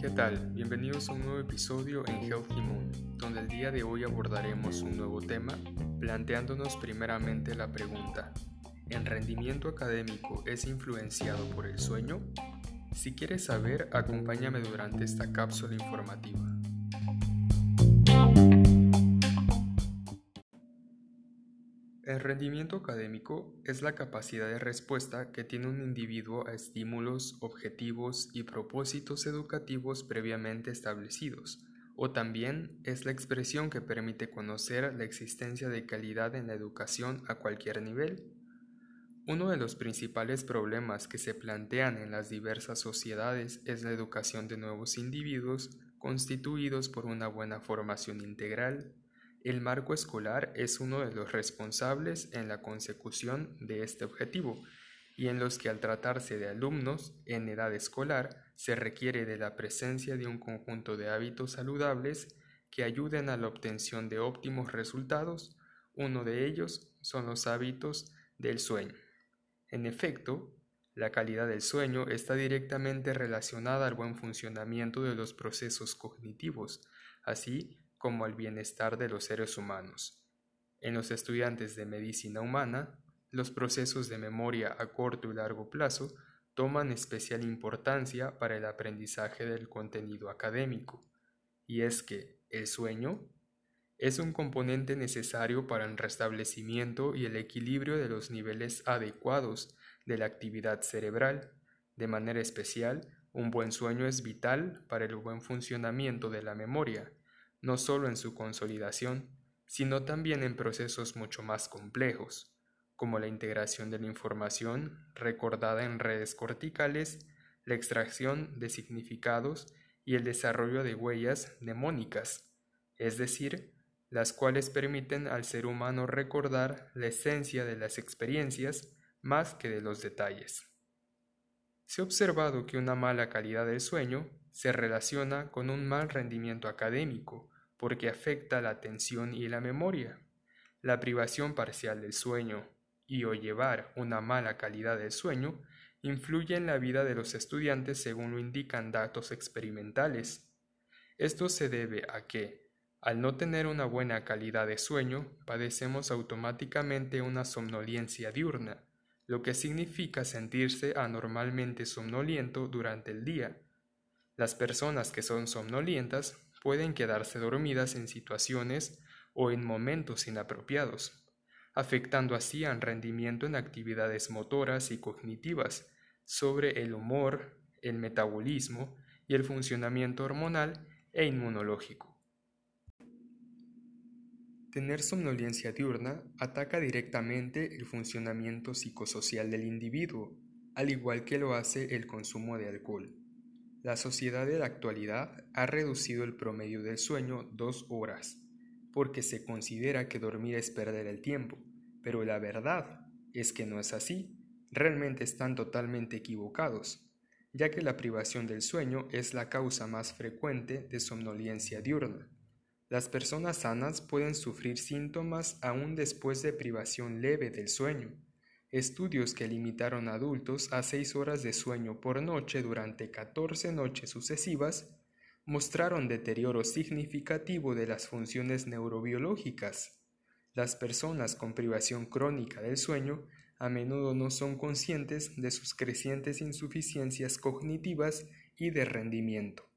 ¿Qué tal? Bienvenidos a un nuevo episodio en Healthy Moon, donde el día de hoy abordaremos un nuevo tema, planteándonos primeramente la pregunta, ¿el rendimiento académico es influenciado por el sueño? Si quieres saber, acompáñame durante esta cápsula informativa. Rendimiento académico es la capacidad de respuesta que tiene un individuo a estímulos, objetivos y propósitos educativos previamente establecidos, o también es la expresión que permite conocer la existencia de calidad en la educación a cualquier nivel. Uno de los principales problemas que se plantean en las diversas sociedades es la educación de nuevos individuos constituidos por una buena formación integral, el marco escolar es uno de los responsables en la consecución de este objetivo y en los que al tratarse de alumnos en edad escolar se requiere de la presencia de un conjunto de hábitos saludables que ayuden a la obtención de óptimos resultados. Uno de ellos son los hábitos del sueño. En efecto, la calidad del sueño está directamente relacionada al buen funcionamiento de los procesos cognitivos, así como al bienestar de los seres humanos. En los estudiantes de medicina humana, los procesos de memoria a corto y largo plazo toman especial importancia para el aprendizaje del contenido académico, y es que el sueño es un componente necesario para el restablecimiento y el equilibrio de los niveles adecuados de la actividad cerebral. De manera especial, un buen sueño es vital para el buen funcionamiento de la memoria, no solo en su consolidación, sino también en procesos mucho más complejos, como la integración de la información recordada en redes corticales, la extracción de significados y el desarrollo de huellas mnemónicas, es decir, las cuales permiten al ser humano recordar la esencia de las experiencias más que de los detalles. Se ha observado que una mala calidad del sueño se relaciona con un mal rendimiento académico, porque afecta la atención y la memoria. La privación parcial del sueño y o llevar una mala calidad del sueño influye en la vida de los estudiantes según lo indican datos experimentales. Esto se debe a que, al no tener una buena calidad de sueño, padecemos automáticamente una somnolencia diurna, lo que significa sentirse anormalmente somnoliento durante el día, las personas que son somnolientas pueden quedarse dormidas en situaciones o en momentos inapropiados, afectando así al rendimiento en actividades motoras y cognitivas sobre el humor, el metabolismo y el funcionamiento hormonal e inmunológico. Tener somnolencia diurna ataca directamente el funcionamiento psicosocial del individuo, al igual que lo hace el consumo de alcohol. La sociedad de la actualidad ha reducido el promedio del sueño dos horas, porque se considera que dormir es perder el tiempo, pero la verdad es que no es así, realmente están totalmente equivocados, ya que la privación del sueño es la causa más frecuente de somnolencia diurna. Las personas sanas pueden sufrir síntomas aún después de privación leve del sueño, Estudios que limitaron a adultos a 6 horas de sueño por noche durante 14 noches sucesivas mostraron deterioro significativo de las funciones neurobiológicas. Las personas con privación crónica del sueño a menudo no son conscientes de sus crecientes insuficiencias cognitivas y de rendimiento.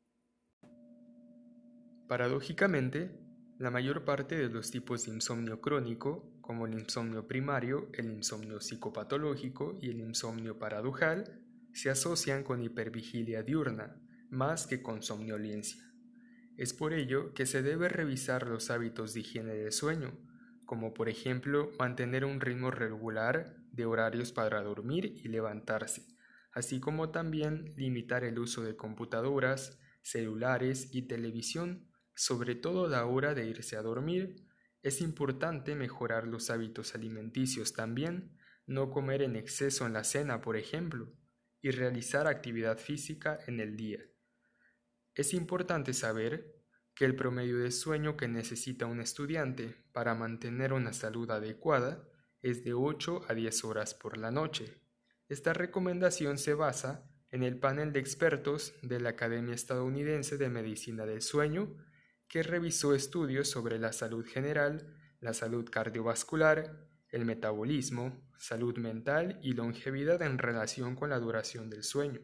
Paradójicamente, la mayor parte de los tipos de insomnio crónico, como el insomnio primario, el insomnio psicopatológico y el insomnio paradojal, se asocian con hipervigilia diurna, más que con somnolencia. Es por ello que se debe revisar los hábitos de higiene del sueño, como por ejemplo mantener un ritmo regular de horarios para dormir y levantarse, así como también limitar el uso de computadoras, celulares y televisión sobre todo la hora de irse a dormir, es importante mejorar los hábitos alimenticios también, no comer en exceso en la cena, por ejemplo, y realizar actividad física en el día. Es importante saber que el promedio de sueño que necesita un estudiante para mantener una salud adecuada es de 8 a 10 horas por la noche. Esta recomendación se basa en el panel de expertos de la Academia Estadounidense de Medicina del Sueño, que revisó estudios sobre la salud general, la salud cardiovascular, el metabolismo, salud mental y longevidad en relación con la duración del sueño.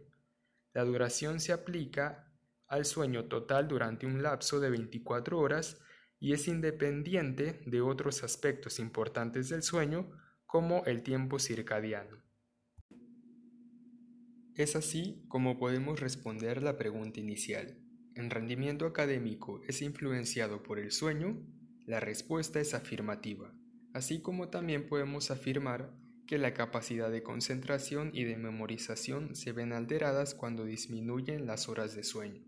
La duración se aplica al sueño total durante un lapso de 24 horas y es independiente de otros aspectos importantes del sueño como el tiempo circadiano. Es así como podemos responder la pregunta inicial. ¿En rendimiento académico es influenciado por el sueño? La respuesta es afirmativa, así como también podemos afirmar que la capacidad de concentración y de memorización se ven alteradas cuando disminuyen las horas de sueño.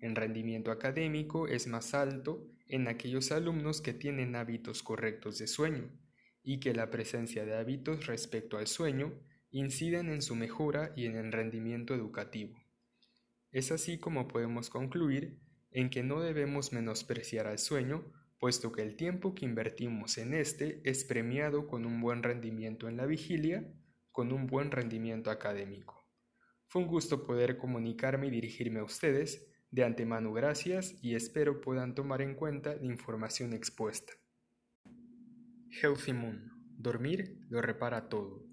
En rendimiento académico es más alto en aquellos alumnos que tienen hábitos correctos de sueño y que la presencia de hábitos respecto al sueño inciden en su mejora y en el rendimiento educativo. Es así como podemos concluir en que no debemos menospreciar al sueño, puesto que el tiempo que invertimos en este es premiado con un buen rendimiento en la vigilia, con un buen rendimiento académico. Fue un gusto poder comunicarme y dirigirme a ustedes. De antemano gracias y espero puedan tomar en cuenta la información expuesta. Healthy Moon. Dormir lo repara todo.